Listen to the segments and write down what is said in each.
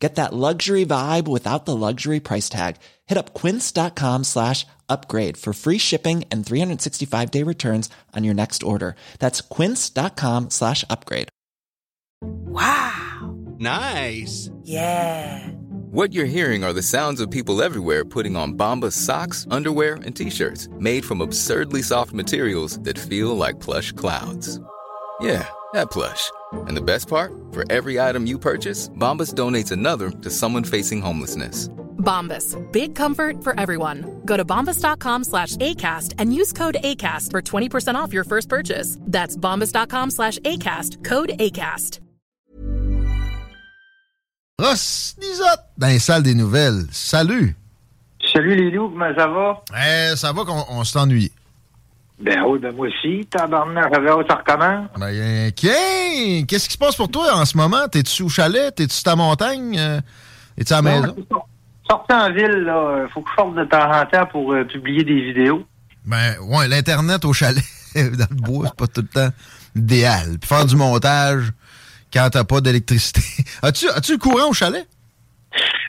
Get that luxury vibe without the luxury price tag. Hit up quince.com slash upgrade for free shipping and 365 day returns on your next order. That's quince.com slash upgrade. Wow. Nice. Yeah. What you're hearing are the sounds of people everywhere putting on Bombas socks, underwear, and t-shirts made from absurdly soft materials that feel like plush clouds. Yeah, that plush. And the best part? For every item you purchase, Bombas donates another to someone facing homelessness. Bombas. Big comfort for everyone. Go to bombas.com slash ACAST and use code ACAST for 20% off your first purchase. That's bombas.com slash ACAST. Code ACAST. Ross Lisotte dans les salles des nouvelles. Salut! Salut les loups, comment ça va? Eh, ça va qu'on on s'ennuie. Ben oui, ben moi aussi. Tabarnak, ça recommence? Ben, tiens, qu'est-ce qui se passe pour toi en ce moment? T'es-tu au chalet? T'es-tu ta montagne? Euh, Es-tu à la maison? Sortez en ville, là. Faut que je sorte de temps en temps pour euh, publier des vidéos. Ben, ouais, l'Internet au chalet, dans le bois, c'est pas tout le temps idéal. Puis faire du montage quand t'as pas d'électricité. As-tu as-tu le courant au chalet?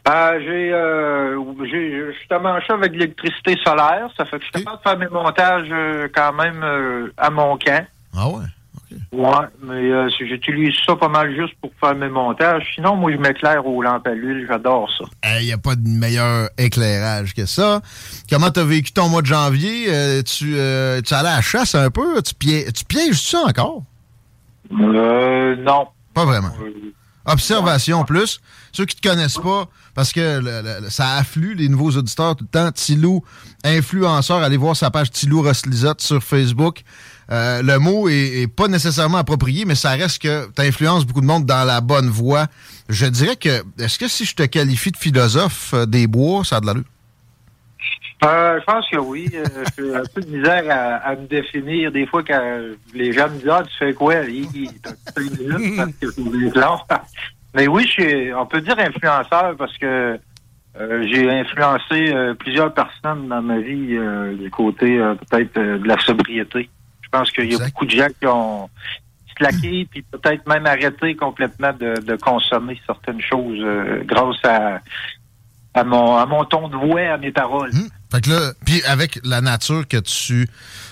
Euh, j'ai, euh, j'ai justement ça avec l'électricité solaire. Ça fait que je suis capable de faire mes montages euh, quand même euh, à mon camp. Ah ouais? Ouais, mais euh, j'utilise ça pas mal juste pour faire mes montages. Sinon, moi, je m'éclaire aux lampes à l'huile. J'adore ça. Il n'y a pas de meilleur éclairage que ça. Comment t'as vécu ton mois de janvier? Tu, tu allais à la chasse un peu? Tu, pièges, tu pièges ça encore? Euh, non. Pas vraiment. Observation plus. Ceux qui te connaissent pas, parce que le- le- ça afflue les nouveaux auditeurs tout le temps. Tilou, influenceur, allez voir sa page Tilou Rosslizotte sur Facebook. Euh, le mot est, est pas nécessairement approprié, mais ça reste que tu influences beaucoup de monde dans la bonne voie. Je dirais que, est-ce que si je te qualifie de philosophe euh, des bois, ça a de l'allure? Euh, je pense que oui. Euh, J'ai un peu de misère à, à me définir. Des fois, quand les gens me disent Ah, tu fais quoi? T'as minutes parce que. Mais oui, je suis, on peut dire influenceur parce que euh, j'ai influencé euh, plusieurs personnes dans ma vie euh, du côté euh, peut-être de la sobriété. Je pense qu'il y a beaucoup de gens qui ont slacké puis peut-être même arrêté complètement de, de consommer certaines choses euh, grâce à, à mon à mon ton de voix, à mes paroles. Fait que là, puis avec la nature que tu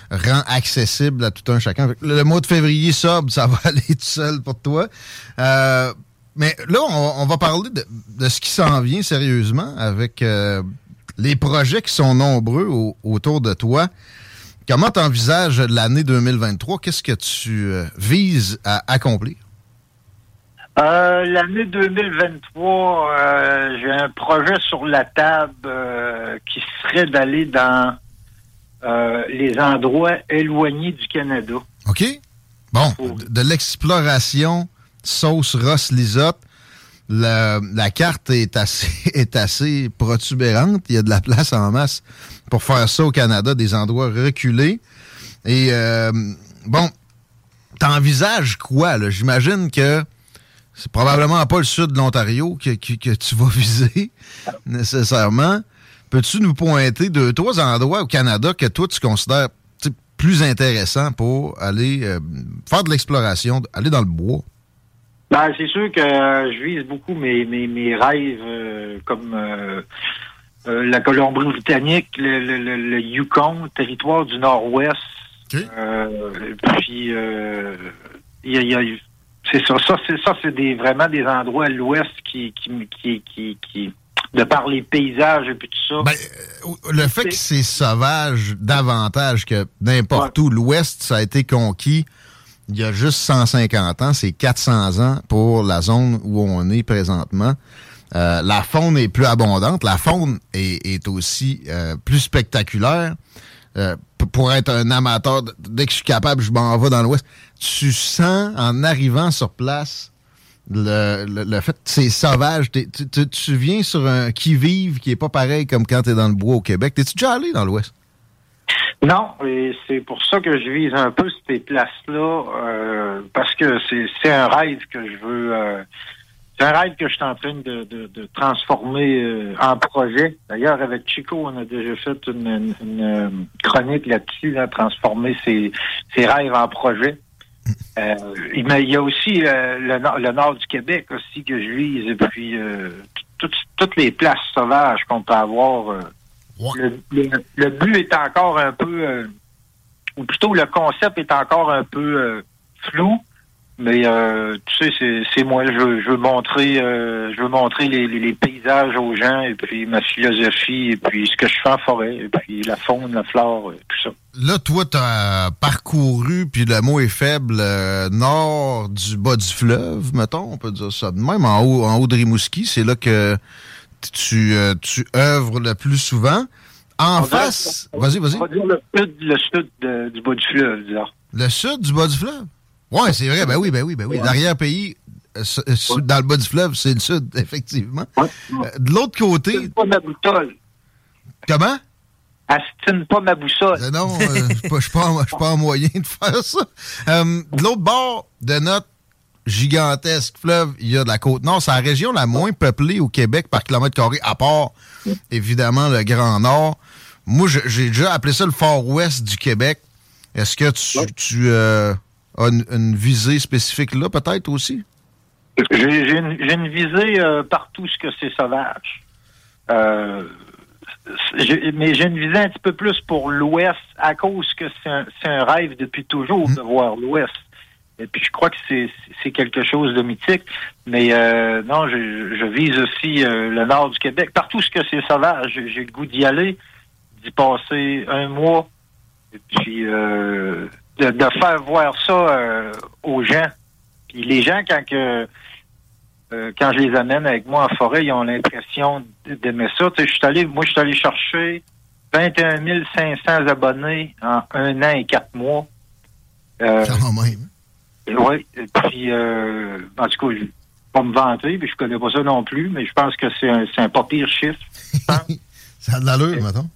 rends accessible à tout un chacun. Le mois de février sobre, ça va aller tout seul pour toi. Euh, mais là, on, va parler de, ce qui s'en vient sérieusement avec euh, les projets qui sont nombreux au- autour de toi. Comment tu envisages l'année 2023? Qu'est-ce que tu euh, vises à accomplir? Euh, L'année 2023, euh, j'ai un projet sur la table euh, qui serait d'aller dans euh, les endroits éloignés du Canada. OK? Bon, de, l'exploration sauce Ross Lisotte. La, la carte est assez, est assez protubérante. Il y a de la place en masse pour faire ça au Canada, des endroits reculés. Et bon, t'envisages quoi? là? J'imagine que c'est probablement pas le sud de l'Ontario que, que- que tu vas viser nécessairement. Peux-tu nous pointer deux, trois endroits au Canada que toi tu considères plus intéressants pour aller euh, faire de l'exploration, aller dans le bois? Ben, c'est sûr que euh, je vise beaucoup mes, mes, mes rêves euh, comme la Colombie-Britannique, le, le, le, le Yukon, territoire du Nord-Ouest. Euh, puis, euh, il y a- y a- c'est ça. Ça, c'est ça, c'est des, vraiment des endroits à l'Ouest qui, qui, qui, qui, qui, de par les paysages et puis tout ça. Ben, Le fait que c'est sauvage davantage que n'importe où, l'Ouest, ça a été conquis il y a juste 150 ans, c'est 400 ans pour la zone où on est présentement. Euh, la faune est plus abondante, la faune est, est aussi euh, plus spectaculaire. Euh, pour être un amateur, dès que je suis capable, je m'en vais dans l'Ouest. Tu sens, en arrivant sur place, le, le, le fait c'est sauvage. Tu, tu- tu viens sur un qui-vive qui est pas pareil comme quand tu es dans le bois au Québec. T'es-tu déjà allé dans l'Ouest? Non, et c'est pour ça que je vise un peu ces places-là, euh, parce que c'est un rêve que je veux. Euh, c'est un rêve que je suis en train de, de, transformer euh, en projet. D'ailleurs, avec Chico, on a déjà fait une, une, chronique là-dessus, là, transformer ses, ses rêves en projet. Euh, mais il y a aussi le, le, nord du Québec aussi que je vise, et puis toutes les places sauvages qu'on peut avoir le, but est encore un peu, euh, ou plutôt le concept est encore un peu euh, flou. Mais euh, tu sais, c'est moi, je, je veux montrer, je veux montrer les, paysages aux gens et puis ma philosophie et puis ce que je fais en forêt et puis la faune, la flore, tout ça. Là, toi, tu as parcouru, puis le mot est faible, nord du bas du fleuve, mettons, on peut dire ça. Même en haut, en haut de Rimouski, c'est là que tu, euh, tu œuvres le plus souvent. En face, vas-y, vas-y. On va dire le sud, le sud du bas du fleuve, disons. Le sud du bas du fleuve? Oui, c'est vrai, ben oui, ben oui, ben oui. L'arrière-pays, euh, euh, dans le bas du fleuve, c'est le sud, effectivement. de l'autre côté. pas ma boussole. Comment? Astine pas ma boussole. non, je ne suis pas, en moyen de faire ça. de l'autre bord de notre gigantesque fleuve, il y a de la côte nord. C'est la région la moins peuplée au Québec par kilomètre carré, à part, évidemment, le Grand Nord. Moi, j'ai déjà appelé ça le Fort Ouest du Québec. Est-ce que tu, euh, as une, visée spécifique là, peut-être aussi? J'ai une, visée euh, partout ce que c'est sauvage. Euh, mais j'ai une visée un petit peu plus pour l'Ouest à cause que c'est un, rêve depuis toujours mmh. de voir l'Ouest. Et puis je crois que c'est quelque chose de mythique. Mais euh, non, je, vise aussi euh, le nord du Québec. Partout ce que c'est sauvage, j'ai le goût d'y aller, d'y passer un mois, et puis euh, de, faire voir ça aux gens. Puis les gens, quand que quand je les amène avec moi en forêt, ils ont l'impression d'aimer ça. Tu sais, je suis allé, moi, je suis allé chercher 21 500 abonnés en un an et quatre mois. Euh, Quand même. Oui, puis, euh, en tout cas, je pas me vanter, puis je connais pas ça non plus, mais je pense que c'est un, un pas pire chiffre. ça a de l'allure, maintenant.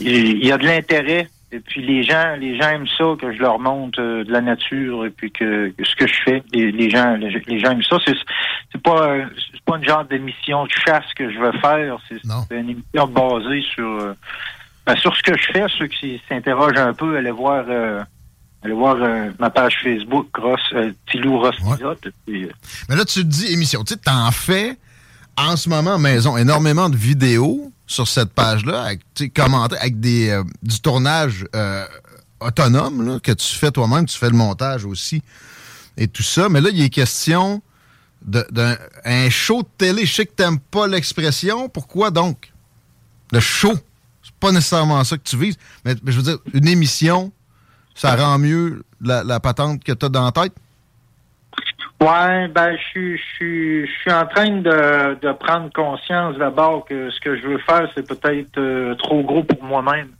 Il y a de l'intérêt, et puis les gens, les gens aiment ça, que je leur montre euh, de la nature, et puis que, ce que je fais, les, gens, les, gens aiment ça. C'est pas, c'est pas une genre d'émission de chasse que je veux faire, c'est une émission basée sur, euh, ben, sur ce que je fais. Ceux qui s'interrogent un peu, allez voir Allez voir euh, ma page Facebook, Ross, euh, Tilou Ross euh, Mais là, tu te dis émission. Tu sais, t'en fais en ce moment, maison, énormément de vidéos sur cette page-là, avec, commenter avec des, du tournage autonome que tu fais toi-même, tu fais le montage aussi et tout ça. Mais là, il est question d'un show de télé. Je sais que t'aimes pas l'expression. Pourquoi donc? Le show, c'est pas nécessairement ça que tu vises, mais je veux dire, une émission ça rend mieux la, patente que tu as dans la tête? Ouais, ben je suis je en train de, prendre conscience d'abord que ce que je veux faire, c'est peut-être euh, trop gros pour moi-même.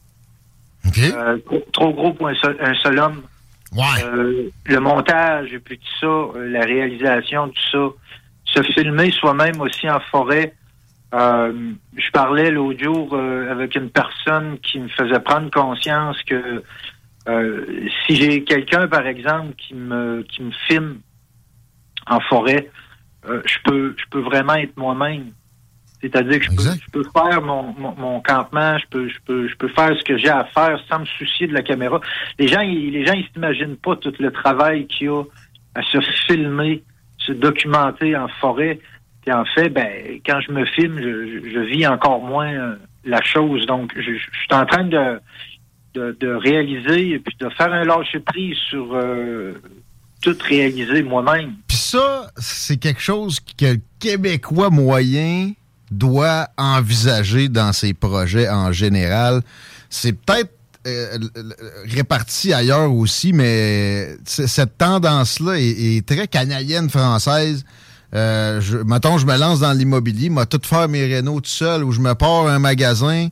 Euh, trop, gros pour un seul, homme. Ouais. Euh, le montage et puis tout ça, la réalisation, tout ça. Se filmer soi-même aussi en forêt. je parlais l'autre jour avec une personne qui me faisait prendre conscience que euh, si j'ai quelqu'un, par exemple, qui me qui me filme en forêt, euh, je peux je peux vraiment être moi-même. C'est-à-dire que je peux, je peux, faire mon, mon, campement, je peux, je peux, je peux faire ce que j'ai à faire sans me soucier de la caméra. Les gens, ils, les gens, ils s'imaginent pas tout le travail qu'il y a à se filmer, se documenter en forêt. Et en fait, ben, quand je me filme, je, je vis encore moins euh, la chose. Donc, je, je, suis en train de, de, réaliser et puis de faire un lâcher prise sur euh, tout réaliser moi-même. Puis ça, c'est quelque chose que le Québécois moyen doit envisager dans ses projets en général. C'est peut-être euh, réparti ailleurs aussi, mais cette tendance-là est, très canadienne française. Euh, je, mettons, je me lance dans l'immobilier, moi, tout faire mes rénaux tout seul, ou je me pars un magasin,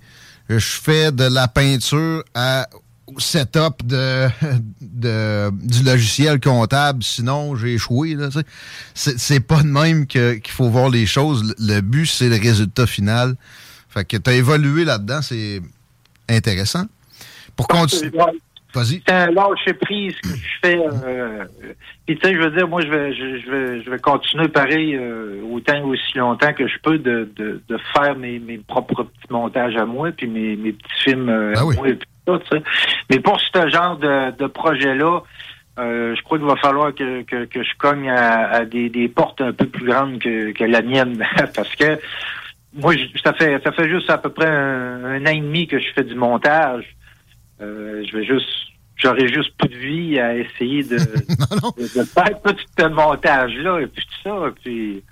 je fais de la peinture à setup de, de, du logiciel comptable, sinon j'ai échoué. C'est pas de même qu'il faut voir les choses. Le but, c'est le résultat final. Fait que tu as évolué là-dedans, c'est intéressant. Pour continuer. Vas-y. C'est un lâcher prise que je fais. Euh, puis tu sais, je veux dire, moi, je vais, je, vais, je vais continuer pareil euh, autant aussi longtemps que je peux de, de, de faire mes, mes propres petits montages à moi, puis mes, mes petits films euh, Ah à moi, et tout, sais. Mais pour ce genre de, de projet-là, euh, je crois qu'il va falloir que, que, que je cogne à, à des, des portes un peu plus grandes que, que la mienne, parce que moi, je- ça fait ça fait juste à peu près un, un an et demi que je fais du montage. Euh, je vais juste j'aurais juste plus de vie à essayer de, de, de faire tout ce montage-là et puis tout ça. Puis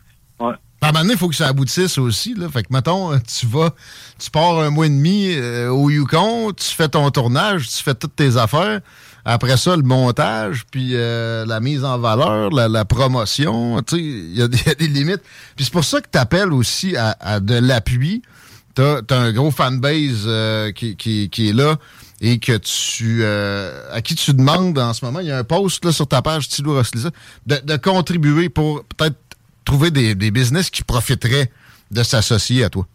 ouais. À un moment donné, il faut que ça aboutisse aussi. Là. Fait que, mettons, euh, tu vas, tu pars un mois et demi euh, au Yukon, tu fais ton tournage, tu fais toutes tes affaires. Après ça, le montage, puis euh, la mise en valeur, la, la promotion, il y, a des- il y a des limites. Puis c'est pour ça que tu appelles aussi à, à de l'appui. Tu as, un gros fanbase euh, qui, qui, qui est là et que tu euh, à qui tu demandes en ce moment, il y a un post là, sur ta page Tilo Roslisa, de, contribuer pour peut-être trouver des, des business qui profiteraient de s'associer à toi.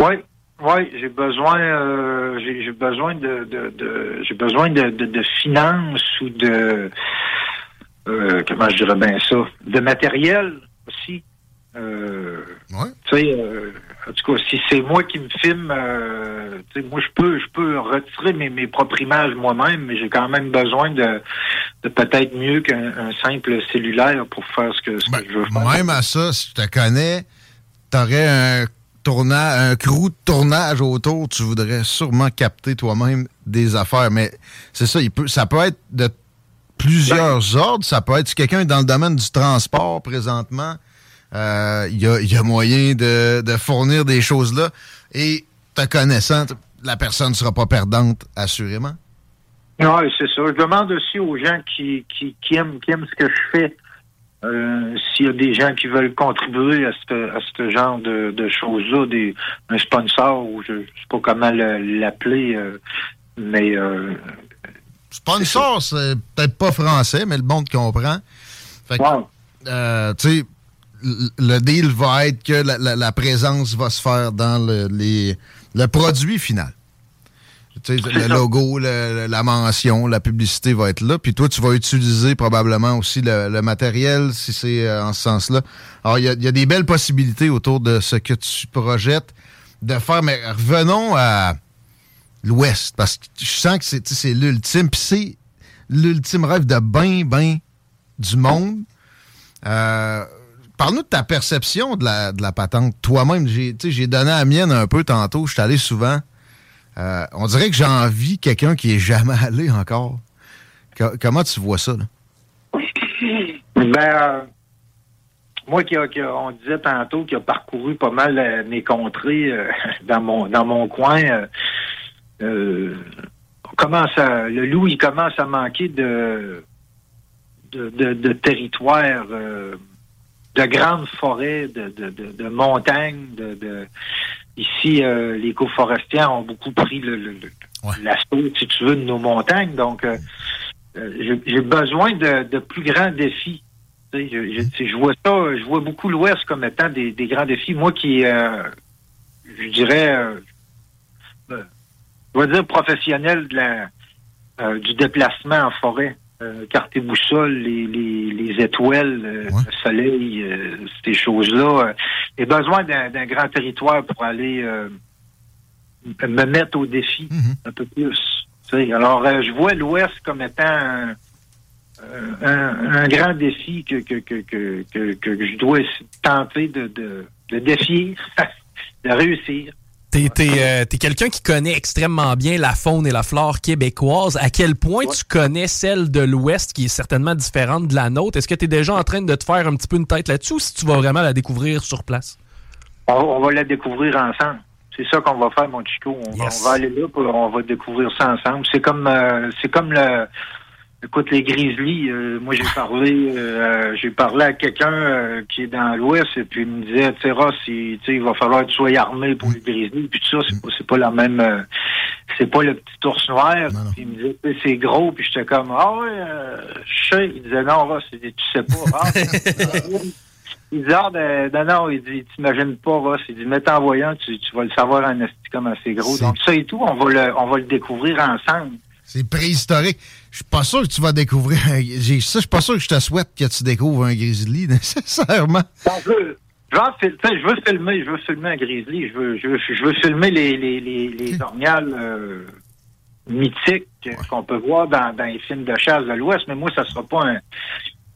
Oui, oui, j'ai besoin, euh, j'ai besoin de, j'ai besoin de, de finances ou de, euh, comment je dirais bien ça, de matériel aussi. Euh, Ouais. tu sais, euh, en tout cas, si c'est moi qui me filme, euh, moi je peux, je peux retirer mes, mes propres images moi-même, mais j'ai quand même besoin de, de peut-être mieux qu'un un simple cellulaire pour faire ce que, ce que Ben, je veux faire. même à ça, si tu te connais, t'aurais un tournage, un crew de tournage autour, tu voudrais sûrement capter toi-même des affaires. Mais c'est ça, il peut, ça peut être de plusieurs ordres. Ça peut être si quelqu'un est dans le domaine du transport présentement. Euh, Il y, a, il y a moyen de, de fournir des choses là. Et te connaissant, la personne ne sera pas perdante, assurément? Oui, c'est ça. Je demande aussi aux gens qui, qui, qui aiment, qui aiment ce que je fais, euh, s'il y a des gens qui veulent contribuer à ce à ce genre de, de choses-là, des un sponsor ou je, je sais pas comment le- l'appeler, euh, mais euh, Sponsor, c'est peut-être pas français, mais le monde comprend. Fait que, euh, tu sais, le deal va être que la, la- la présence va se faire dans le, les- le produit final. Tu sais, le ça. logo, le- la mention, la publicité va être là. Puis toi, tu vas utiliser probablement aussi le, le matériel si c'est euh, en ce sens-là. Alors, il y a, il y a des belles possibilités autour de ce que tu projettes de faire. Mais revenons à l'Ouest, parce que je sens que c'est tu sais, l'ultime. Puis c'est l'ultime rêve de ben, ben du monde. Euh, Parle-nous de ta perception de la, de la patente. Toi-même, j'ai donné la mienne un peu tantôt. Je suis allé souvent. Euh, on dirait que j'ai envie quelqu'un qui est jamais allé encore. Co- comment tu vois ça? Là? Ben, euh, moi, qui, qui on disait tantôt, qui a parcouru pas mal euh, mes contrées dans mon dans mon coin, commence à, le loup, il commence à manquer de de, de, territoire, de grandes forêts, de, de, de, de montagnes. De, de- Ici, euh, les coforestiers ont beaucoup pris le, le- le- Ouais. l'assaut, si tu veux, de nos montagnes. Donc, euh, euh, j'ai- j'ai besoin de, de plus grands défis. Je, je- je vois ça, je vois beaucoup l'Ouest comme étant des, des grands défis. Moi qui, euh, je dirais, euh, je vais dire professionnel de la, euh, du déplacement en forêt. Euh, carte boussole, les, les, les étoiles, euh, Ouais. le soleil, euh, ces choses-là. Euh, j'ai besoin d'un grand territoire pour aller me mettre au défi Mhm. un peu plus. Alors, je vois l'Ouest comme étant un, un- un grand défi que, que, que, que, que, que je dois tenter de, de, de défier, de réussir. T'es euh, quelqu'un qui connaît extrêmement bien la faune et la flore québécoise. À quel point tu connais celle de l'Ouest qui est certainement différente de la nôtre? Est-ce que tu es déjà en train de te faire un petit peu une tête là-dessus ou si tu vas vraiment la découvrir sur place? On, on va la découvrir ensemble. C'est ça qu'on va faire, mon Chico. On, va- Yes. on va aller là, puis on va découvrir ça ensemble. C'est comme euh, c'est comme le écoute les Grizzlies. euh, moi j'ai parlé euh, j'ai parlé à quelqu'un euh, qui est dans l'Ouest et puis il me disait tu sais Ross, il, tu sais, il va falloir que tu sois armé pour les Grizzlies puis tout ça c'est pas c'est pas la même euh, c'est pas le petit ours noir. Non, non. Puis il me disait c'est gros puis j'étais comme ah ouais euh, je sais. Il disait non Ross tu sais pas. Ah, il dit, ah, ben, non, non, il dit, t'imagines pas, Ross. Il dit, mets en voyant, tu, tu vas le savoir en esti comme c'est gros. Donc, ça et tout, on va le, on va le découvrir ensemble. C'est préhistorique. Je suis pas sûr que tu vas découvrir un... Ça, je suis pas sûr que je te souhaite que tu découvres un grizzly, nécessairement. Je veux, filmer, je veux filmer un grizzly, je veux, je veux, je veux filmer les, les, les, les orgnales euh, mythiques qu'on peut voir dans, dans les films de chasse de l'Ouest, mais moi, ça sera pas un,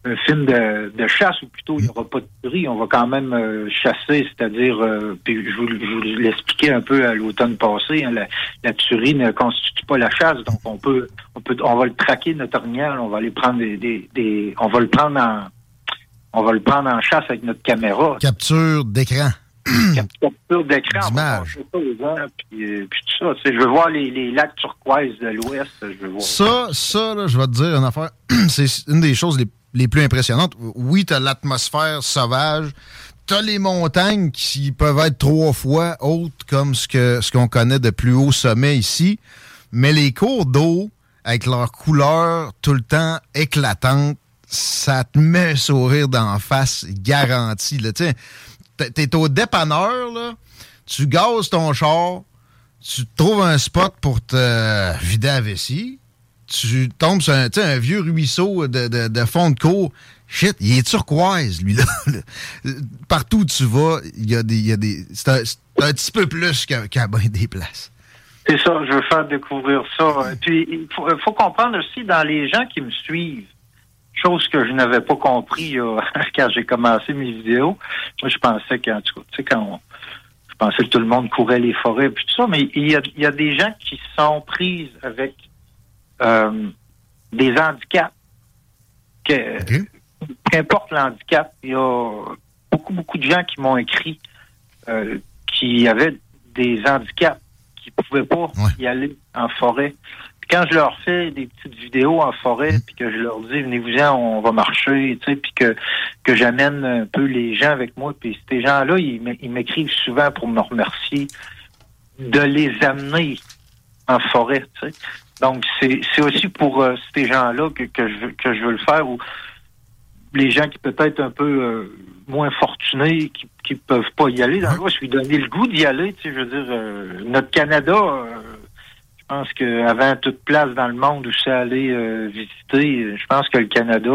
un film de, de chasse, ou plutôt, il n'y aura pas de tuerie, on va quand même euh, chasser, c'est-à-dire, euh, puis je vous, l'expliquais un peu à l'automne passé, hein, la, la tuerie ne constitue pas la chasse, donc on peut, on peut, on va le traquer, notre orignal, on va aller prendre des, des, des on va le prendre en, on va le prendre en chasse avec notre caméra. Capture d'écran. Capture d'écran. Puis, euh, puis tout ça. Je veux voir les, les lacs turquoises de l'Ouest. Ça, ça, là, je vais te dire une affaire. C'est une des choses les, les plus impressionnantes. Oui, t'as l'atmosphère sauvage. T'as les montagnes qui peuvent être trois fois hautes comme ce que ce qu'on connaît de plus haut sommet ici. Mais les cours d'eau, avec leur couleur tout le temps éclatante, ça te met un sourire d'en face garanti. Tu T'es au dépanneur, là, tu gazes ton char, tu trouves un spot pour te vider la vessie, tu tombes sur un, vieux ruisseau de, de- de fond de cour. Shit, il est turquoise, lui, là. Partout où tu vas, il y a des. il y a des c'est un, un petit peu plus qu'à qu'à ben des places. C'est ça, je veux faire découvrir ça. Et Puis, il faut, faut comprendre aussi dans les gens qui me suivent, chose que je n'avais pas compris euh, quand j'ai commencé mes vidéos. Moi, je pensais qu'en tout cas, tu sais, quand on- je pensais que tout le monde courait les forêts puis tout ça, mais il y a, il y a des gens qui sont prises avec euh, des handicaps. Que, OK? Qu'importe l'handicap, il y a beaucoup, beaucoup de gens qui m'ont écrit euh, qui avaient des handicaps, qui ne pouvaient pas Ouais. y aller en forêt. Puis quand je leur fais des petites vidéos en forêt, puis que je leur dis venez-vous-en, on va marcher, tu sais, puis que, que j'amène un peu les gens avec moi, puis ces gens-là, ils m'é- ils m'écrivent souvent pour me remercier de les amener en forêt, tu sais. Donc, c'est aussi pour euh, ces gens-là que, que, je, veux- que je veux le faire, ou les gens qui peut-être un peu euh, moins fortunés, qui qui peuvent pas y aller. Dans le je lui donner le goût d'y aller. Tu sais, je veux dire, euh, notre Canada, pense qu'avant toute place dans le monde où c'est allé euh, visiter, je pense que le Canada,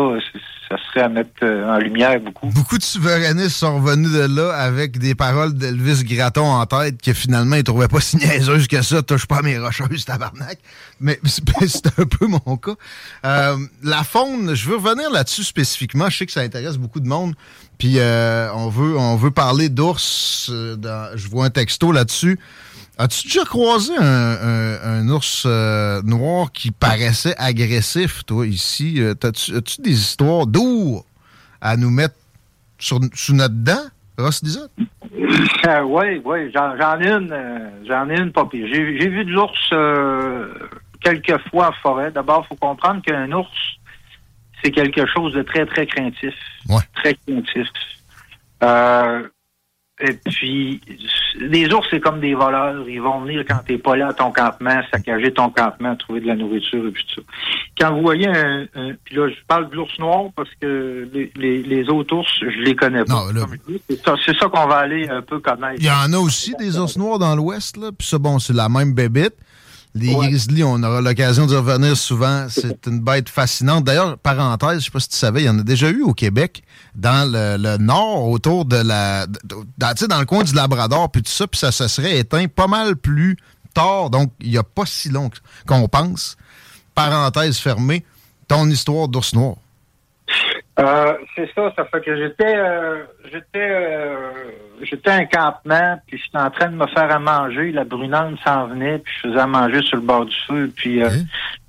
ça serait à mettre euh, en lumière beaucoup. Beaucoup de souverainistes sont revenus de là avec des paroles d'Elvis Gratton en tête que finalement ils trouvaient pas si niaiseuses que ça. Touche pas mes rocheuses, tabarnak. Mais c'est un peu mon cas. Euh, la faune, je veux revenir là-dessus spécifiquement. Je sais que ça intéresse beaucoup de monde. Puis euh, on veut on veut parler d'ours. Je vois un texto là-dessus. As-tu déjà croisé un, un- un ours euh, noir qui paraissait agressif, toi, ici? Euh, As-tu des histoires d'ours à nous mettre sur, sous notre dent, Ross Lizotte? Euh, oui, oui, j'en ai une, euh, j'en ai une pire. J'ai vu de l'ours euh, quelques fois en forêt. D'abord, il faut comprendre qu'un ours, c'est quelque chose de très, très craintif. Ouais. Très craintif. Et puis, les ours, c'est comme des voleurs. Ils vont venir quand t'es pas là à ton campement, saccager ton campement, trouver de la nourriture et puis tout ça. Quand vous voyez un, un- puis là, je parle de l'ours noir parce que les, les, les autres ours, je les connais pas. C'est ça, c'est ça qu'on va aller un peu connaître. Il y en a aussi des ours noirs dans l'Ouest, là. Puis ça, bon, c'est la même bébite. Les Ouais. grizzlies, on aura l'occasion d'y revenir souvent. C'est une bête fascinante. D'ailleurs, parenthèse, je sais pas si tu savais, il y en a déjà eu au Québec, dans le, le nord, autour de la... dans, tu sais, dans le coin du Labrador, puis tout ça, puis ça se serait éteint pas mal plus tard. Donc, il n'y a pas si long qu'on pense. Parenthèse fermée. Ton histoire d'ours noir. Euh, c'est ça, ça fait que j'étais euh, j'étais euh, j'étais un campement, puis j'étais en train de me faire à manger, la brunante s'en venait, puis je faisais à manger sur le bord du feu, puis euh, Ok.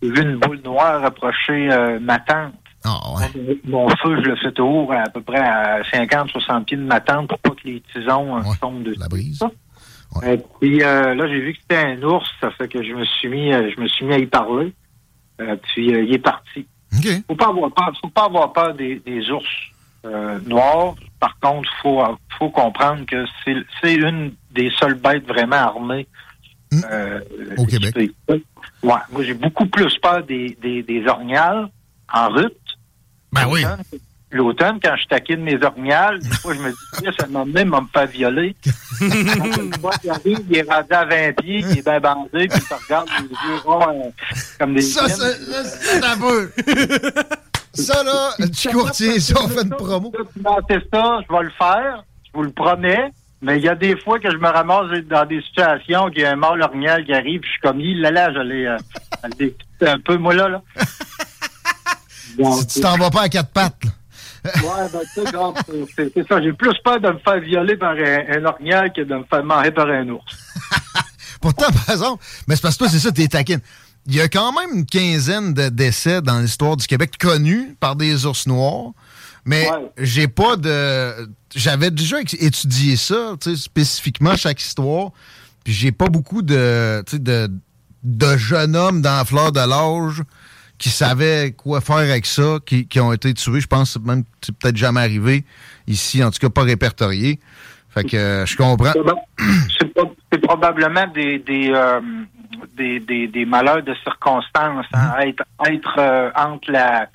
j'ai vu une boule noire approcher euh, ma tente. Ah, ouais. Mon feu, je le fais toujours à, peu près à 50-60 pieds de ma tente pour pas que les tisons Ouais, tombent dessus. la brise. Et puis euh, là, j'ai vu que c'était un ours, ça fait que je me suis mis, je me suis mis à y parler. Euh, puis euh, il est parti. OK. Faut pas avoir peur. Faut pas avoir peur des, des ours euh, noirs. Par contre, faut faut comprendre que c'est c'est une des seules bêtes vraiment armées Hmm. euh, Au Québec. Ouais, moi j'ai beaucoup plus peur des, des, des orgnales en route. Ben oui. L'automne, quand je taquine mes orignales, des fois, je me dis, ça m'a même me faire violer. Moi, il arrive, il est rendu à 20 pieds, il est bien bandé, puis il te regarde les yeux ronds, euh, comme des Ça, chiennes. c'est un peu. Ça, là, tu courtier, ça, on fait une promo. Tu ça, je vais le faire, je vous le promets. Mais il y a des fois que je me ramasse dans des situations qu'il y a un mâle orignal qui arrive, puis je suis comme, il là, là, j'allais euh, un peu, moi, là. là. Donc, Si tu t'en vas pas à quatre pattes, là. Ouais, ben, tu sais, c'est- ça. J'ai plus peur de me faire violer par un, un orignal que de me faire manger par un ours. Pourtant, par exemple, mais c'est parce que toi, c'est ça, t'es taquine. Il y a quand même une quinzaine de décès dans l'histoire du Québec connus par des ours noirs. Mais Ouais. j'ai pas de. J'avais déjà étudié ça, tu sais, spécifiquement chaque histoire. Puis j'ai pas beaucoup de, de, de jeunes hommes dans la fleur de l'âge qui savaient quoi faire avec ça, qui, qui ont été tués. Je pense que même que c'est peut-être jamais arrivé ici, en tout cas pas répertorié. Fait que euh, je comprends. C'est probablement des des, euh, des, des, des malheurs de circonstances. hein. Mm-hmm. Être, être euh, entre la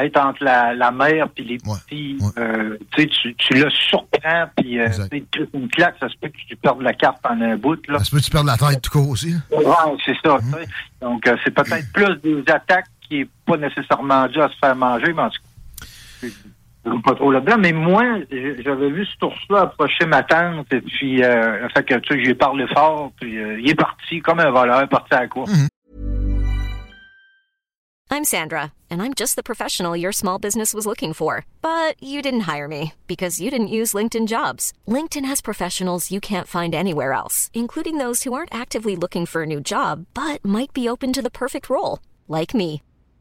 être entre la, la mère puis les petits, ouais. tu tu, le surprends puis tu une claque, ça se peut que tu perdes la carte en un bout. Là. Ça se peut que tu perdes la tête tout court aussi. là. Ouais, c'est ça. Mm-hmm. Donc, c'est peut-être plus des attaques qui est pas nécessairement dû à se faire manger, mais en tout cas, je je rentre pas trop là-dedans. Mais moi, j'avais vu cet ours-là approcher ma tante, et puis, euh, fait que, tu sais, j'ai parlé fort, puis euh, il est parti comme un voleur, parti à la course. Mm-hmm. I'm Sandra, and I'm just the professional your small business was looking for. But you didn't hire me because you didn't use LinkedIn jobs. LinkedIn has professionals you can't find anywhere else, including those who aren't actively looking for a new job but might be open to the perfect role, like me.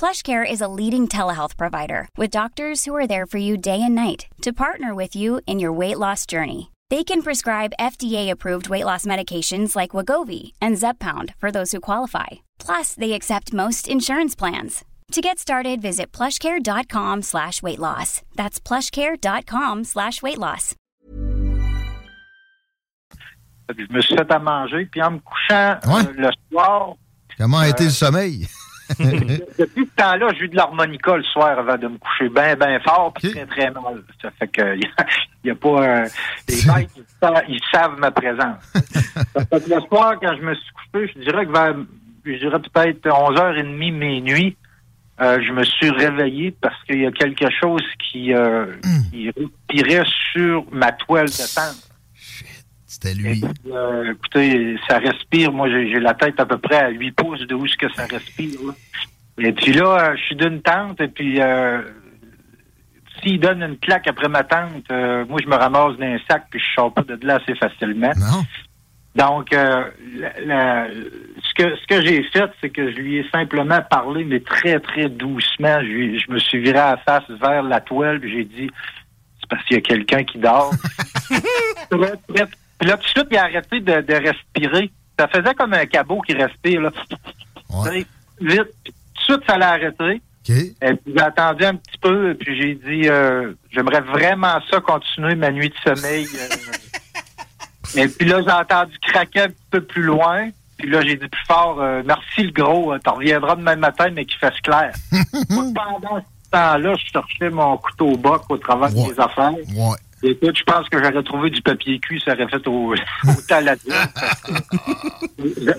PlushCare is a leading telehealth provider with doctors who are there for you day and night to partner with you in your weight loss journey. They can prescribe FDA-approved weight loss medications like Wagovi and Zepbound for those who qualify. Plus, they accept most insurance plans. To get started, visit plushcare.com slash weight loss. That's plushcare.com slash weight loss. Fait je me suis fait à manger, puis en me couchant Ouais. euh, le soir, Comment a été le euh, sommeil? depuis ce temps-là, j'ai eu de l'harmonica le soir avant de me coucher bien, bien fort, puis très, très mal. Ça fait que il n'y a, pas... euh, les mecs, ils, sa- ils savent ma présence. ça fait que le soir, quand je me suis couché, je dirais que vers, je dirais peut-être 11h30, minuit, euh, je me suis réveillé parce qu'il y a quelque chose qui, euh, qui respirait sur ma toile de tente. C'était lui. puis, euh, écoutez, ça respire. Moi, j'ai la tête à peu près à 8 pouces de où est-ce que ça respire. là. Et puis là, euh, je suis d'une tente, et puis euh, s'il donne une claque après ma tente, euh, moi, je me ramasse dans un sac, puis je sors pas de là assez facilement. Non? Donc, euh, la- la- ce que ce que j'ai fait, c'est que je lui ai simplement parlé, mais très, très doucement. Je me suis viré à la face vers la toile, puis j'ai dit, c'est parce qu'il y a quelqu'un qui dort. Très, très- Puis là, tout de suite, il a arrêté de, de respirer. Ça faisait comme un cabot qui respire, là. Ouais. Vite. Puis tout de suite, ça l'a arrêté. OK. Et puis j'ai attendu un petit peu, puis j'ai dit, euh, j'aimerais vraiment ça continuer ma nuit de sommeil. euh. et puis là, j'ai entendu craquer un petit peu plus loin. Puis là, j'ai dit plus fort, euh, merci le gros, t'en reviendras demain matin, mais qu'il fasse clair. Pendant ce temps-là, je cherchais mon couteau boc au travers Ouais. des affaires. Ouais. Écoute, je pense que j'aurais trouvé du papier cul, ça aurait fait au, job.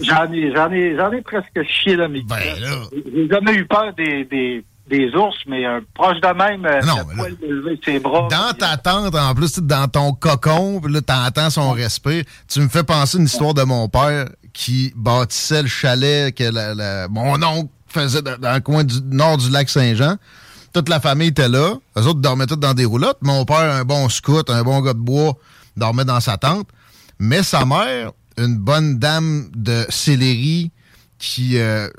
J'en ai, j'en ai, j'en ai presque chié dans mes Ben là. j'ai jamais eu peur des, des, des ours, mais euh, proche de même, euh, Non, la mais poêle de lever ses bras. Dans ta tente, en plus, dans ton cocon, là, t'entends son respire. Tu me fais penser une histoire de mon père qui bâtissait le chalet que la- la- mon oncle faisait dans, dans le coin du nord du lac Saint-Jean. Toute la famille était là. Eux autres dormaient tous dans des roulottes. Mon père, un bon scout, un bon gars de bois, dormait dans sa tente. Mais sa mère, une bonne dame de céleri qui euh,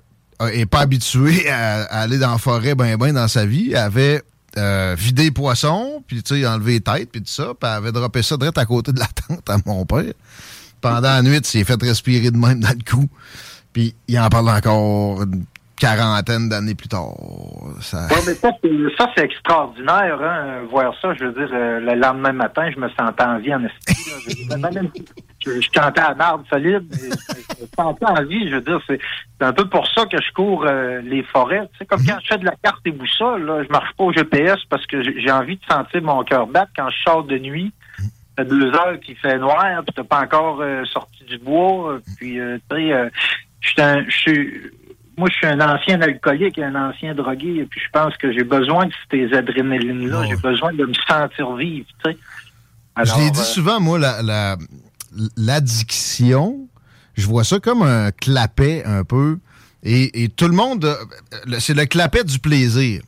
est pas habituée à, aller dans la forêt ben ben dans sa vie, avait euh, vidé les poissons, puis tu sais, enlevé les têtes, puis tout ça, puis avait droppé ça direct à côté de la tente à mon père. pendant la nuit, il s'est fait respirer de même dans le cou. Puis il en parle encore une quarantaine d'années plus tard. Ça... Ouais, mais ça, c'est- ça, c'est extraordinaire, hein, voir ça. Je veux dire, euh, le lendemain matin, je me sentais en vie en esprit. Je, je, cantais à marde solide, mais je me sentais en vie. Je veux dire, c'est c'est un peu pour ça que je cours euh, les forêts. Tu sais, comme quand je fais de la carte et boussole, là, je marche pas au GPS parce que j'ai envie de sentir mon cœur battre quand je sors de nuit. Deux heures qu'il fait noir, puis t'as pas encore euh, sorti du bois. Puis, tu sais, je suis un- je suis moi, je suis un ancien alcoolique, un ancien drogué, et puis je pense que j'ai besoin de ces adrénalines-là. J'ai besoin de me sentir vivre, tu sais. je l'ai dit euh, souvent, moi, la- la- l'addiction, je vois ça comme un clapet un peu. Et, et tout le monde, le- c'est le clapet du plaisir.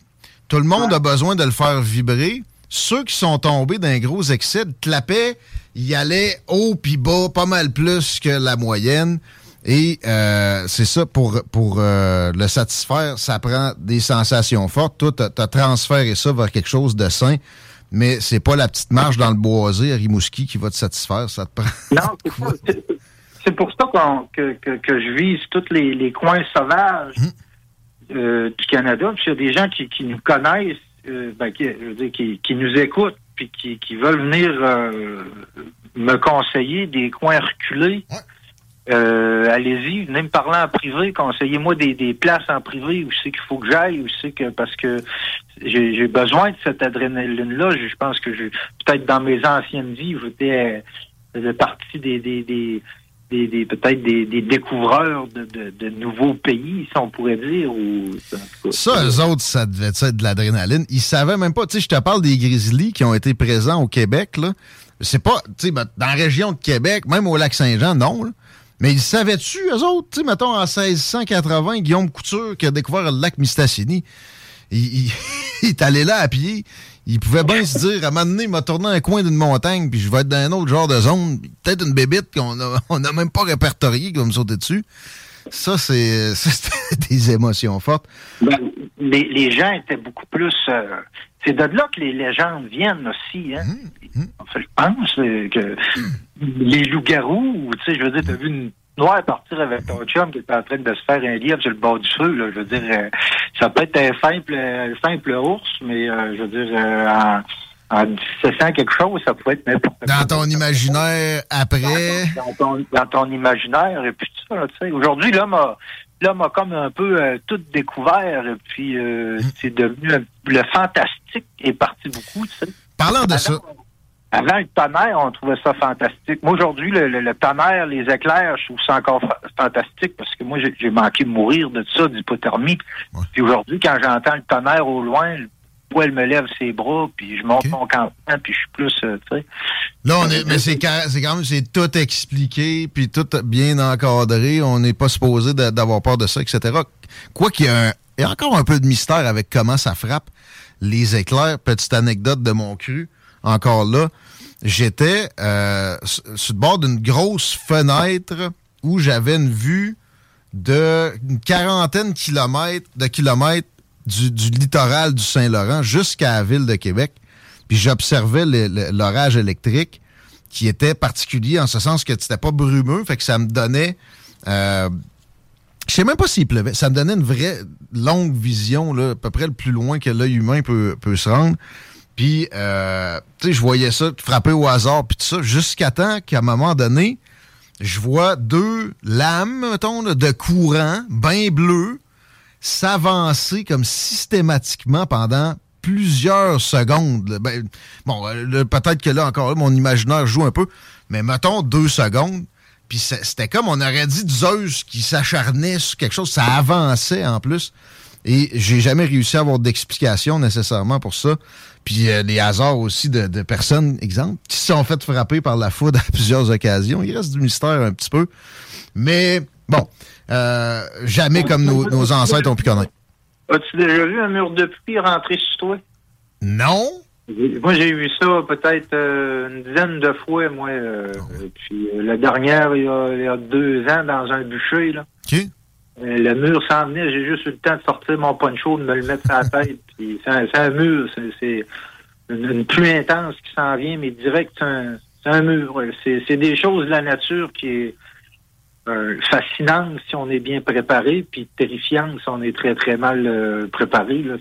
Tout le monde a besoin de le faire vibrer. Ceux qui sont tombés d'un gros excès de clapet, y allaient haut puis bas, pas mal plus que la moyenne. Et euh, c'est ça, pour, pour euh, le satisfaire, ça prend des sensations fortes. Toi, t'as as transféré ça vers quelque chose de sain, mais c'est pas la petite marche dans le boisé à Rimouski qui va te satisfaire. Ça te prend. Non, c'est pour ça qu'on- que, que, que je vise tous les, les coins sauvages euh, du Canada. Puis il y a des gens qui, qui nous connaissent, euh, ben, qui, je veux dire, qui, qui nous écoutent, puis qui, qui veulent venir euh, me conseiller des coins reculés. Euh, allez-y, venez me parler en privé, conseillez-moi des, places en privé où c'est qu'il faut que j'aille, où c'est que parce que j'ai besoin de cette adrénaline-là. Je, pense que je peut-être dans mes anciennes vies, j'étais euh, partie des, des, des, peut-être des, découvreurs de, nouveaux pays, si on pourrait dire. Ou. Ça, eux autres, ça devait être de l'adrénaline. Ils savaient même pas. Tu sais, je te parle des Grizzlies qui ont été présents au Québec, là. C'est pas, tu sais, dans la région de Québec, même au lac Saint-Jean, non, là. Mais ils savaient-tu, eux autres? Tu sais, mettons, en 1680, Guillaume Couture qui a découvert le lac Mistassini, il, il, est allé là à pied. Il pouvait bien se dire, à un moment donné, il m'a tourné un coin d'une montagne, puis je vais être dans un autre genre de zone. Peut-être une bébite qu'on a, on a même pas répertoriée qui va me sauter dessus. Ça, c'est des émotions fortes. Ben, les, les gens étaient beaucoup plus. euh, c'est de là que les légendes viennent aussi. Hein? Enfin, je pense euh, que les loups-garous, tu sais, je veux dire, t'as vu une noire partir avec ton chum qui était en train de se faire un lièvre sur le bord du feu. Là, je veux dire, euh, ça peut être un simple, un simple ours, mais euh, je veux dire, euh, en, en 1700 quelque chose, ça peut être n'importe quoi. Dans ton imaginaire, après? Dans ton, dans ton imaginaire, et puis tout ça, tu sais. Aujourd'hui, l'homme a, l'homme a comme un peu euh, tout découvert, et puis euh, c'est devenu un- le fantastique est parti beaucoup, tu sais. Parlant de ça. Avant le tonnerre, on trouvait ça fantastique. Moi, aujourd'hui, le, le, le tonnerre, les éclairs, je trouve ça encore fa- fantastique parce que moi, j'ai manqué de mourir de ça, d'hypothermie. Puis aujourd'hui, quand j'entends le tonnerre au loin, le poil me lève ses bras, puis je monte mon campement, puis je suis plus, euh, tu sais. Là, on est, mais c'est quand même c'est tout expliqué, puis tout bien encadré. On n'est pas supposé d'avoir peur de ça, etc. Quoi qu'il y, a un- il y a encore un peu de mystère avec comment ça frappe les éclairs. Petite anecdote de mon cru, encore là. J'étais euh, sur sur le bord d'une grosse fenêtre où j'avais une vue de une quarantaine de kilomètres, de kilomètres du, littoral du Saint-Laurent jusqu'à la ville de Québec. Puis j'observais l'orage électrique qui était particulier en ce sens que c'était pas brumeux, fait que ça me donnait euh, je sais même pas s'il pleuvait. Ça me donnait une vraie longue vision, là, à peu près le plus loin que l'œil humain peut, peut se rendre. Puis, euh, tu sais, je voyais ça frapper au hasard, puis tout ça, jusqu'à temps qu'à un moment donné, je vois deux lames, mettons, là, de courant, bien bleu, s'avancer comme systématiquement pendant plusieurs secondes. Ben, bon, euh, peut-être que là, encore là, mon imaginaire joue un peu, mais mettons deux secondes. Puis c'était comme on aurait dit Zeus qui s'acharnait sur quelque chose. Ça avançait en plus. Et j'ai jamais réussi à avoir d'explication nécessairement pour ça. Puis euh, les hasards aussi de, de personnes, exemple, qui se sont fait frapper par la foudre à plusieurs occasions. Il reste du mystère un petit peu. Mais bon, euh, jamais comme nos, nos ancêtres ont pu connaître. As-tu déjà vu un mur de pluie rentrer sur toi? Non? Moi, j'ai vu ça peut-être euh, une dizaine de fois, moi. euh, Puis euh, la dernière, il y, a, il y a deux ans, dans un bûcher, là. OK. Euh, le mur s'en venait, j'ai juste eu le temps de sortir mon poncho, de me le mettre à la tête. Puis c'est un, mur, c'est- une, une pluie intense qui s'en vient, mais direct, c'est un, un mur. c'est des choses de la nature qui est euh, fascinante si on est bien préparé, puis terrifiante si on est très, très mal euh, préparé. Là.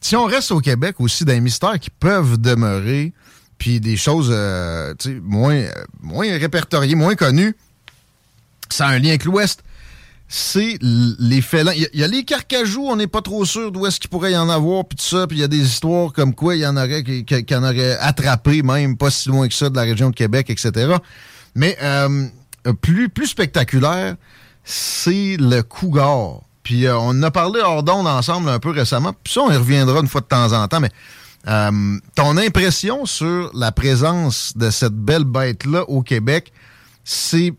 Si on reste au Québec aussi, des mystères qui peuvent demeurer, puis des choses euh, moins, euh, moins répertoriées, moins connues, ça a un lien avec l'Ouest. C'est les félins. Il y, a- il y a les carcajous, on n'est pas trop sûr d'où est-ce qu'il pourrait y en avoir, puis tout ça. Puis il y a des histoires comme quoi il y en aurait qui, qui- qui en aurait attrapé, même pas si loin que ça, de la région de Québec, etc. Mais euh, plus, plus spectaculaire, c'est le cougar. Puis euh, on a parlé hors d'onde ensemble un peu récemment. Puis ça, on y reviendra une fois de temps en temps. Mais euh, ton impression sur la présence de cette belle bête-là au Québec, c'est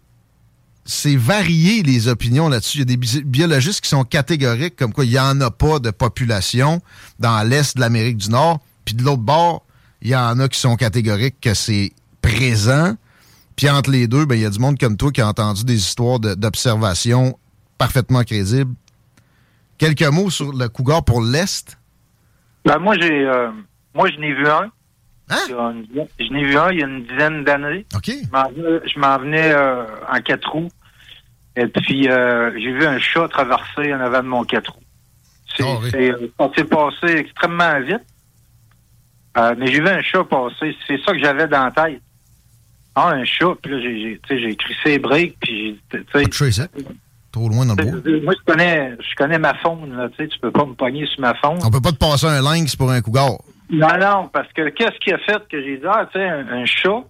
c'est varié les opinions là-dessus. Il y a des bi- biologistes qui sont catégoriques, comme quoi il n'y en a pas de population dans l'Est de l'Amérique du Nord. Puis de l'autre bord, il y en a qui sont catégoriques que c'est présent. Puis entre les deux, ben, il y a du monde comme toi qui a entendu des histoires de- d'observation parfaitement crédibles. Quelques mots sur le cougar pour l'Est? Ben, moi, j'ai, euh, moi, je n'ai vu un. Hein? Une Je n'ai vu un il y a une dizaine d'années. Je m'en venais, euh, en quatre roues. Et puis, euh, j'ai vu un chat traverser en avant de mon quatre roues. C'est, Ah oui. passé extrêmement vite. Euh, mais j'ai vu un chat passer. C'est ça que j'avais dans la tête. Ah, un chat. Puis là, j'ai, crissé les breaks. Puis, j'ai- ici. Trop loin dans le bois. moi, je connais, je connais ma faune. Là, tu sais, tu peux pas me pogner sur ma faune. On peut pas te passer un lynx pour un cougar. Non, non, parce que qu'est-ce qui a fait que j'ai dit, ah, tu sais, un, un chat,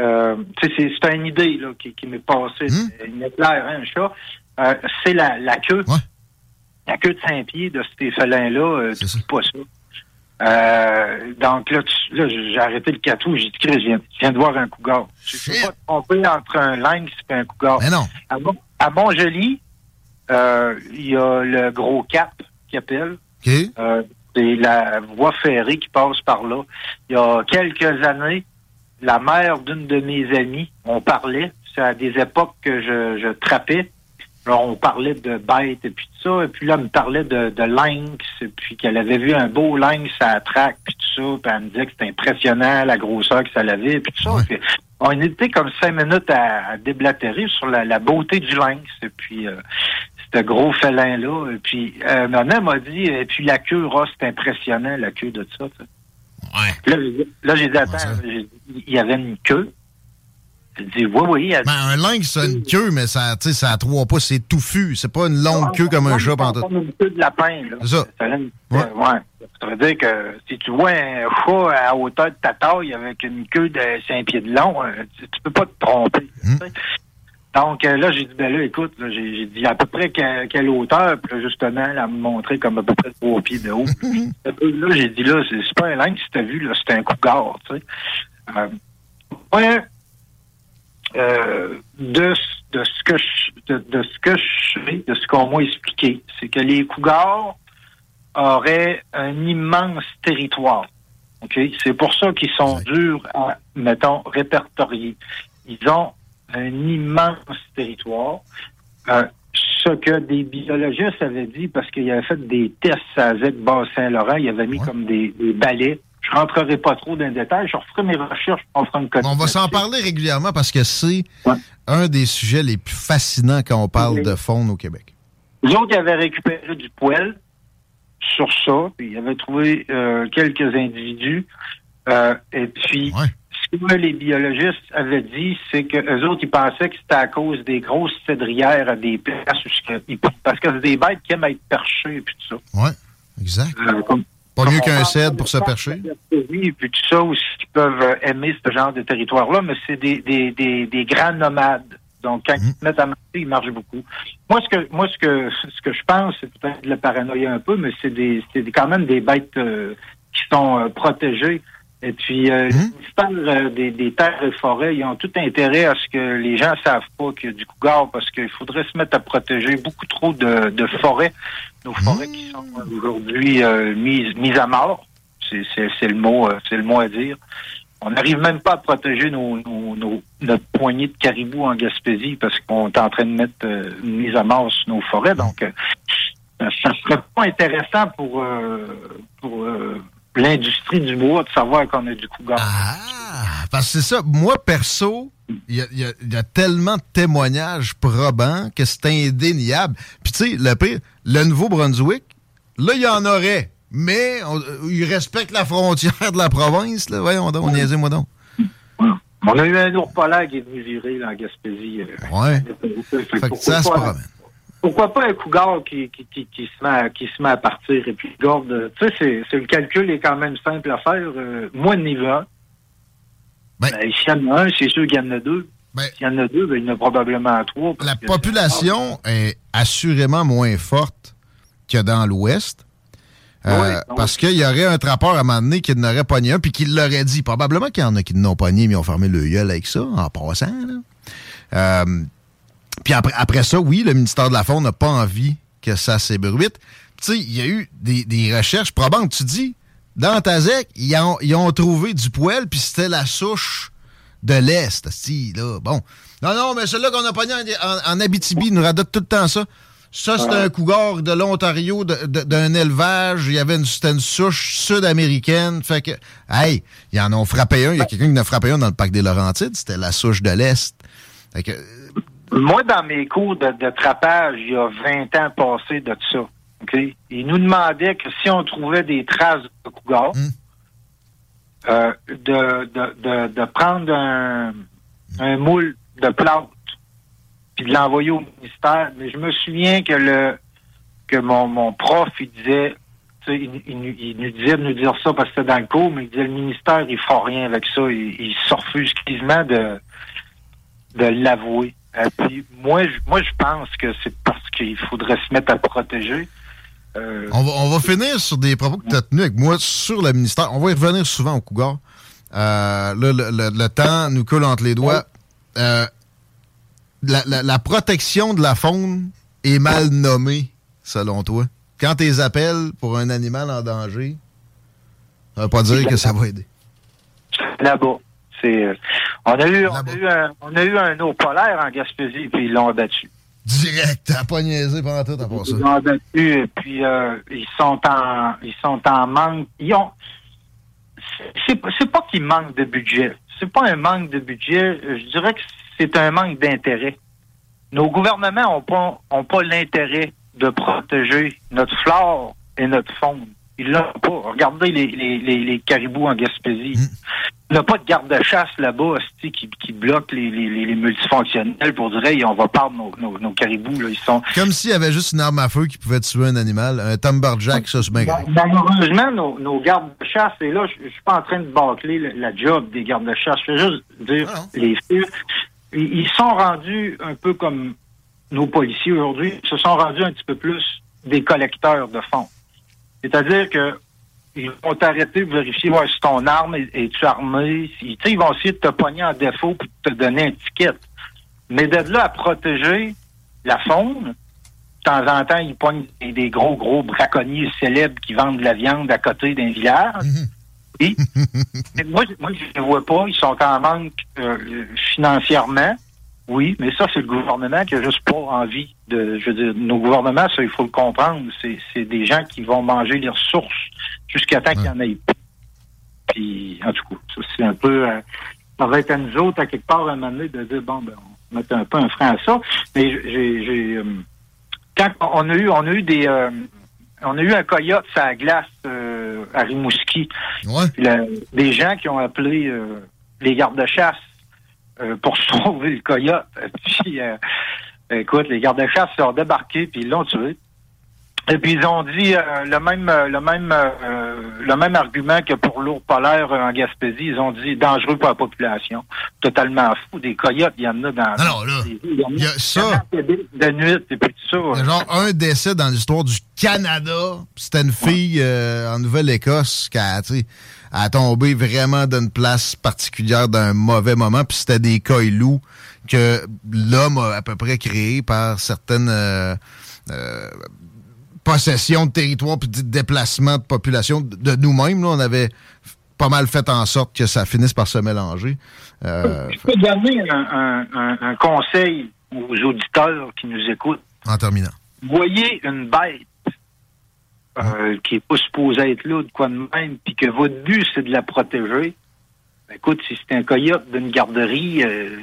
euh, tu sais, c'est, une idée là, qui, qui m'est passée, Hmm? une éclair, hein, un chat, Euh, c'est la, la queue. Ouais. La queue de Saint-Pied de ces félins-là, euh, C'est ça. pas ça. Euh, donc là, là, j'ai arrêté le catou, j'ai dit, Chris, je viens, je viens de voir un cougar. Je Shit. peux pas te tromper entre un lynx et un cougar. Mais non. À, bon, à Montjoli, euh, il y a le gros cap qui appelle. OK. Euh, c'est la voie ferrée qui passe par là. Il y a quelques années, la mère d'une de mes amies, on parlait, c'est à des époques que je, je trappais. Alors, on parlait de bêtes et puis tout ça, et puis là, elle me parlait de, de lynx, et puis qu'elle avait vu un beau lynx à la traque, puis tout ça, puis elle me disait que c'était impressionnant, la grosseur que ça avait, puis tout ça. Ouais. Puis on était comme cinq minutes à, à déblatérer sur la, la beauté du lynx, et puis euh, ce gros félin-là. Et puis, euh, ma mère m'a dit, et puis la queue, Ross, c'est impressionnant, la queue de ça. tu sais. Ouais. Là, j'ai- là, j'ai dit, attends, il y avait une queue. Elle dit, oui, oui. Elle Ben, un lynx, a une queue, mais ça, tu sais, ça a trois pas, c'est touffu. C'est pas une longue queue comme un chat pantoute. Comme une queue de lapin, là. C'est ça. Ça, Ouais. euh, ouais. Ça veut dire que si tu vois un chat à hauteur de ta taille avec une queue de 5 pieds de long, euh, tu, tu peux pas te tromper. Hmm. tu. Donc euh, là, j'ai dit, ben là, écoute, j'ai dit à peu près que- quelle hauteur, puis là, justement, elle me montrait comme à peu près trois pieds de haut. là, j'ai dit, là, c'est c'est pas un lynx, si t'as vu, là, c'est un cougar, tu sais. Euh, ouais, euh, de, ce- de ce que je, de, de ce que je sais, de ce qu'on m'a expliqué, c'est que les cougars auraient un immense territoire. OK? C'est pour ça qu'ils sont durs à, mettons, répertorier. Ils ont un immense territoire. Euh, ce que des biologistes avaient dit, parce qu'ils avaient fait des tests à ZEC Bas-Saint-Laurent, ils avaient mis Ouais. comme des, des balais. Je rentrerai pas trop dans les détails. Je referai mes recherches, on fera une On va s'en parler régulièrement parce que c'est Ouais. un des sujets les plus fascinants quand on parle Oui. de faune au Québec. Les autres, avaient récupéré du poêle sur ça, puis ils avaient trouvé euh, quelques individus. Euh, et puis, Ouais. ce que les biologistes avaient dit, c'est que eux autres, ils pensaient que c'était à cause des grosses cédrières à des places parce que c'est des bêtes qui aiment être perchées et puis tout ça. Ouais, exact. Euh, comme- Pas mieux qu'un cèdre pour se percher. Oui, puis tout ça aussi, qui peuvent euh, aimer ce genre de territoire-là, mais c'est des, des, des, des grands nomades. Donc, quand ils se mettent à marcher, ils marchent beaucoup. Moi, ce que moi, ce que ce que je pense, c'est peut-être de la paranoïa un peu, mais c'est des c'est quand même des bêtes euh, qui sont euh, protégées. Et puis, euh, les ministères euh, des, des terres et forêts, ils ont tout intérêt à ce que les gens savent pas qu'il y a du cougar, parce qu'il faudrait se mettre à protéger beaucoup trop de, de forêts, nos forêts qui sont aujourd'hui euh, mises mises à mort. C'est c'est- c'est le mot euh, c'est le mot à dire. On n'arrive même pas à protéger nos, nos, nos- notre poignée de caribou en Gaspésie parce qu'on est en train de mettre euh, une mise à mort sur nos forêts. Donc, euh, ça serait pas intéressant pour, euh, pour euh, l'industrie du bois de savoir qu'on a du cougar. Ah! parce que c'est ça. Moi, perso, il y a, y a- y a tellement de témoignages probants que c'est indéniable. Puis tu sais, le pire, le Nouveau-Brunswick, là, il y en aurait. Mais on- ils respectent la frontière de la province. Là. Voyons donc, niaisez-moi donc. On a eu un ours polaire qui est venu virer là, en Gaspésie. euh. Ouais. Fait que ça se promène. Pourquoi pas un cougar qui, qui, qui, qui se, met à, qui se met à partir et puis garde. Tu sais, c'est, le calcul est quand même simple à faire. Euh, moi, a un. Ben- Ben, S'il y en a un, c'est sûr qu'il y en a deux. Ben, S'il y en a deux, ben, il y en a probablement trois. la population est assurément moins forte que dans l'Ouest. Euh, Oui. Parce qu'il y aurait un trappeur à un moment donné qui n'aurait pogné un, puis qui l'aurait dit. Probablement qu'il y en a qui n'ont pogné, mais ils ont fermé le gueule avec ça, en passant. là. Euh, puis après, après ça, oui, le ministère de la Faune n'a pas envie que ça s'ébruite. Tu sais, il y a eu des, des recherches probantes. Tu dis, dans Tazek, ils ont, ils ont trouvé du poêle, puis c'était la souche de l'Est. Si, là, bon. Non, non, mais celui-là qu'on a pogné en, en- en Abitibi, il nous radote tout le temps ça. Ça, c'était un cougar de l'Ontario, d'un élevage. Il y avait une, une souche sud-américaine. Fait que, hey, ils en ont frappé un. Il y a quelqu'un qui en a frappé un dans le parc des Laurentides. C'était la souche de l'Est. Fait que, Moi, dans mes cours de, de trappage, il y a 20 ans passés de ça. OK? Ils nous demandaient que si on trouvait des traces de cougar, Hmm. euh, de, de, de, prendre un, un moule de plâtre puis de l'envoyer au ministère. Mais je me souviens que le que mon, mon prof, il disait, il, il nous- il nous disait de nous dire ça parce que c'était dans le cours, mais il disait le ministère, il fera rien avec ça. Il, il se refuse quasiment de, de l'avouer. Euh, puis moi, je, moi, je pense que c'est parce qu'il faudrait se mettre à protéger. Euh, on, va, on va finir sur des propos que tu as tenus avec moi sur le ministère. On va y revenir souvent au cougar. Euh, là, le, le- le temps nous coule entre les doigts. Euh, la, la- la protection de la faune est mal nommée, selon toi. Quand tu les appelles pour un animal en danger, ça veut pas dire que ça va aider. là-bas. C'est, euh, on a eu, on a eu un, on a eu un eau polaire en Gaspésie, puis ils l'ont abattu. Direct, t'as pas niaisé pendant tout à part ça. Ils l'ont abattu, et puis euh, ils sont en, ils sont en manque. Ils ont, c'est, c'est pas qu'ils manquent de budget. C'est pas un manque de budget. Je dirais que c'est un manque d'intérêt. Nos gouvernements ont pas, ont pas l'intérêt de protéger notre flore et notre faune. Ils l'ont pas. Regardez les, les, les, les caribous en Gaspésie. Il n'y a pas de garde-chasse là-bas qui, qui bloque les, les, multifonctionnels pour dire hey, on va perdre nos, nos, nos caribous. Là. Ils sont, Comme s'il y avait juste une arme à feu qui pouvait tuer un animal. Un Lumberjack, ça, c'est bien grave. Malheureusement, nos, nos gardes-chasse, et là, je, suis pas en train de bâcler le- la job des gardes-chasse. Je veux juste dire, Ah les filles, ils, ils sont rendus un peu comme nos policiers aujourd'hui, ils se sont rendus un petit peu plus des collecteurs de fonds. C'est-à-dire que ils vont t'arrêter, vérifier voir si ton arme est, armée. Si, ils vont essayer de te pogner en défaut pour te donner un ticket. Mais d'être là à protéger la faune, de temps en temps, ils pognent des, des gros, gros braconniers célèbres qui vendent de la viande à côté d'un village. Moi, je ne les vois pas. Ils sont en manque euh, financièrement. Oui, mais ça, c'est le gouvernement qui a juste pas envie de. Je veux dire, nos gouvernements, ça, il faut le comprendre. C'est, des gens qui vont manger les ressources jusqu'à temps qu'il y en ait plus. Puis, en tout cas, ça, c'est un peu. euh, ça va être à nous autres, à quelque part, à un moment donné, de dire bon, ben, on met un peu un frein à ça. Mais j'ai. j'ai euh, quand on a eu, on a eu des. euh, on a eu un coyote sur la glace euh, à Rimouski. Ouais. Puis la- des gens qui ont appelé euh, les gardes-chasse euh, pour sauver le coyote. Puis, euh, écoute, les gardes-chasse sont débarqués puis ils l'ont tué. Et puis ils ont dit euh, le même euh, le même euh, le même argument que pour l'ours polaire euh, en Gaspésie, ils ont dit dangereux pour la population. Totalement fou. Des coyotes, il y en a dans. Non, non, là, il y en a- il y a ça. De nuit et puis tout ça. Genre un décès dans l'histoire du Canada. C'était une fille euh, en Nouvelle-Écosse qui a, tu sais, a tombé vraiment d'une place particulière d'un mauvais moment. Puis c'était des coïlous que l'homme a à peu près créés par certaines euh, euh, possessions de territoire puis de déplacement de population de nous-mêmes. là. On avait pas mal fait en sorte que ça finisse par se mélanger. Euh, Je peux donner un, un- un- un conseil aux auditeurs qui nous écoutent. en terminant. Voyez une bête euh, qui n'est pas supposée être là, de quoi de même, puis que votre but, c'est de la protéger. Écoute, si c'est un coyote d'une garderie, euh,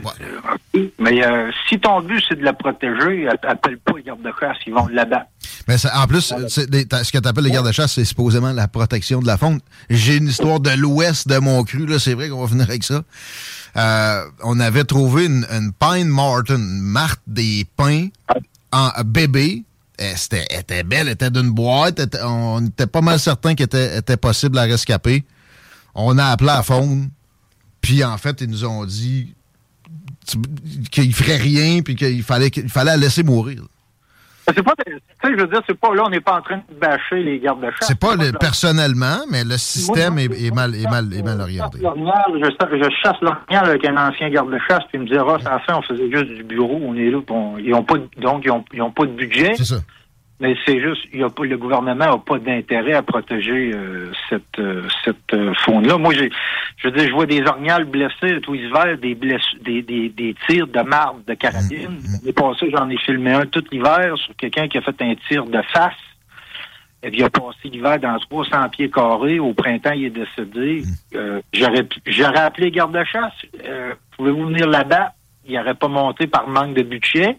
euh, mais euh, si ton but c'est de la protéger, appelle pas les gardes-chasse, ils vont l'abattre. Mais en plus, ce que tu appelles les gardes-chasse, c'est supposément la protection de la faune. J'ai une histoire de l'ouest de mon cru, là, c'est vrai qu'on va finir avec ça. on avait trouvé une, Pine Martin, une marthe des pins en bébé. Elle était, belle, elle était d'une boîte. on était pas mal certain qu'elle était, était possible à rescaper. On a appelé la faune puis en fait, ils nous ont dit qu'il ferait rien, puis qu'il fallait, qu'il fallait la laisser mourir. C'est pas, tu sais, je veux dire, c'est pas là, on n'est pas en train de bâcher les gardes de chasse. C'est pas, personnellement, mais le système est, mal, est, mal, est mal orienté. Je, je chasse l'orignal avec un ancien garde de chasse, puis il me dit, Ross, à la fin, on faisait juste du bureau, on est là, ils ont pas, donc, ils n'ont pas de budget. C'est ça. Mais c'est juste, y a pas, le gouvernement n'a pas d'intérêt à protéger euh, cette, euh, cette euh, faune-là. Moi, j'ai, je veux dire, je vois des orignales blessés tous les hivers, des, des, des, des, tirs de marde de carabine. Mm, mm. L'année passée, j'en ai filmé un tout l'hiver sur quelqu'un qui a fait un tir de face. Et puis, il a passé l'hiver dans 300 pieds carrés. Au printemps, il est décédé. Mm. Euh, j'aurais, j'aurais appelé garde-chasse. pouvez-vous venir là-bas? Il n'aurait pas monté par manque de budget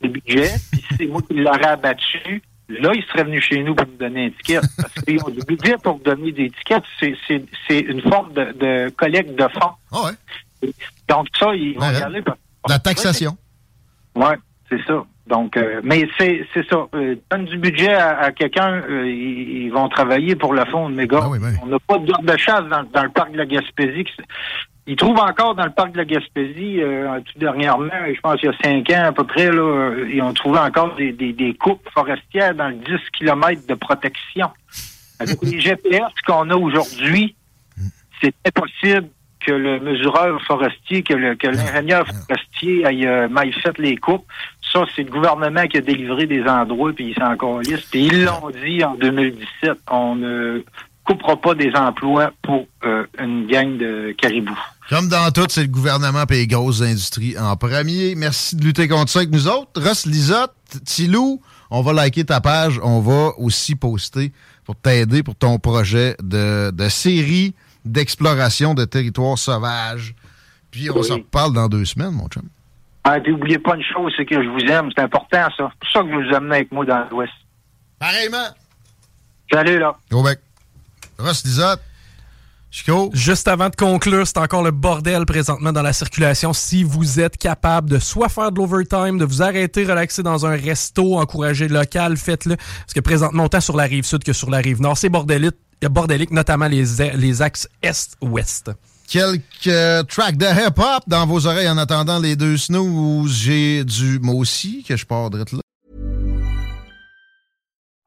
de budget, puis c'est moi qui l'aurais abattu, là, il serait venu chez nous pour nous donner un ticket. Parce qu'ils ont du budget pour donner des tickets. C'est une forme de, de, collecte de fonds. Ah ouais. Donc, ça, ils vont y aller. La taxation. Oui, c'est ça. Donc, euh, mais c'est ça. Euh, donne du budget à, quelqu'un, euh, ils, vont travailler pour le fond de méga. Ah on n'a pas de de chasse dans, dans, le parc de la Gaspésie. Ils trouvent encore dans le parc de la Gaspésie, euh, tout dernièrement, je pense qu'il y a cinq ans à peu près, là, euh, ils ont trouvé encore des, des, coupes forestières dans le 10 km de protection. Avec les GPS qu'on a aujourd'hui, c'est impossible que le mesureur forestier, que l'ingénieur forestier ait euh, mal fait les coupes. Ça, c'est le gouvernement qui a délivré des endroits, puis ils sont encore listes. Puis ils l'ont dit en 2017. On ne coupera pas des emplois pour euh, une gang de caribous. Comme dans tout, c'est le gouvernement et les grosses industries en premier. Merci de lutter contre ça avec nous autres. Ross Lisotte, Tilou, on va liker ta page. On va aussi poster pour t'aider pour ton projet de, série d'exploration de territoires sauvages. Puis on s'en parle dans deux semaines, mon chum. Ah, puis n'oubliez pas une chose, c'est que je vous aime. C'est important, ça. C'est pour ça que je vous amenez avec moi dans l'Ouest. Pareillement. Salut, là. Au bec. Ross Chico? Juste avant de conclure, c'est encore le bordel présentement dans la circulation. Si vous êtes capable de soit faire de l'overtime, de vous arrêter, relaxer dans un resto, encourager le local, faites-le. Parce que présentement, autant sur la rive sud que sur la rive nord, c'est bordélique, bordélique, notamment les, les axes est-ouest. Quelques tracks de hip-hop dans vos oreilles en attendant les deux snooze. J'ai du moi aussi que je pars là.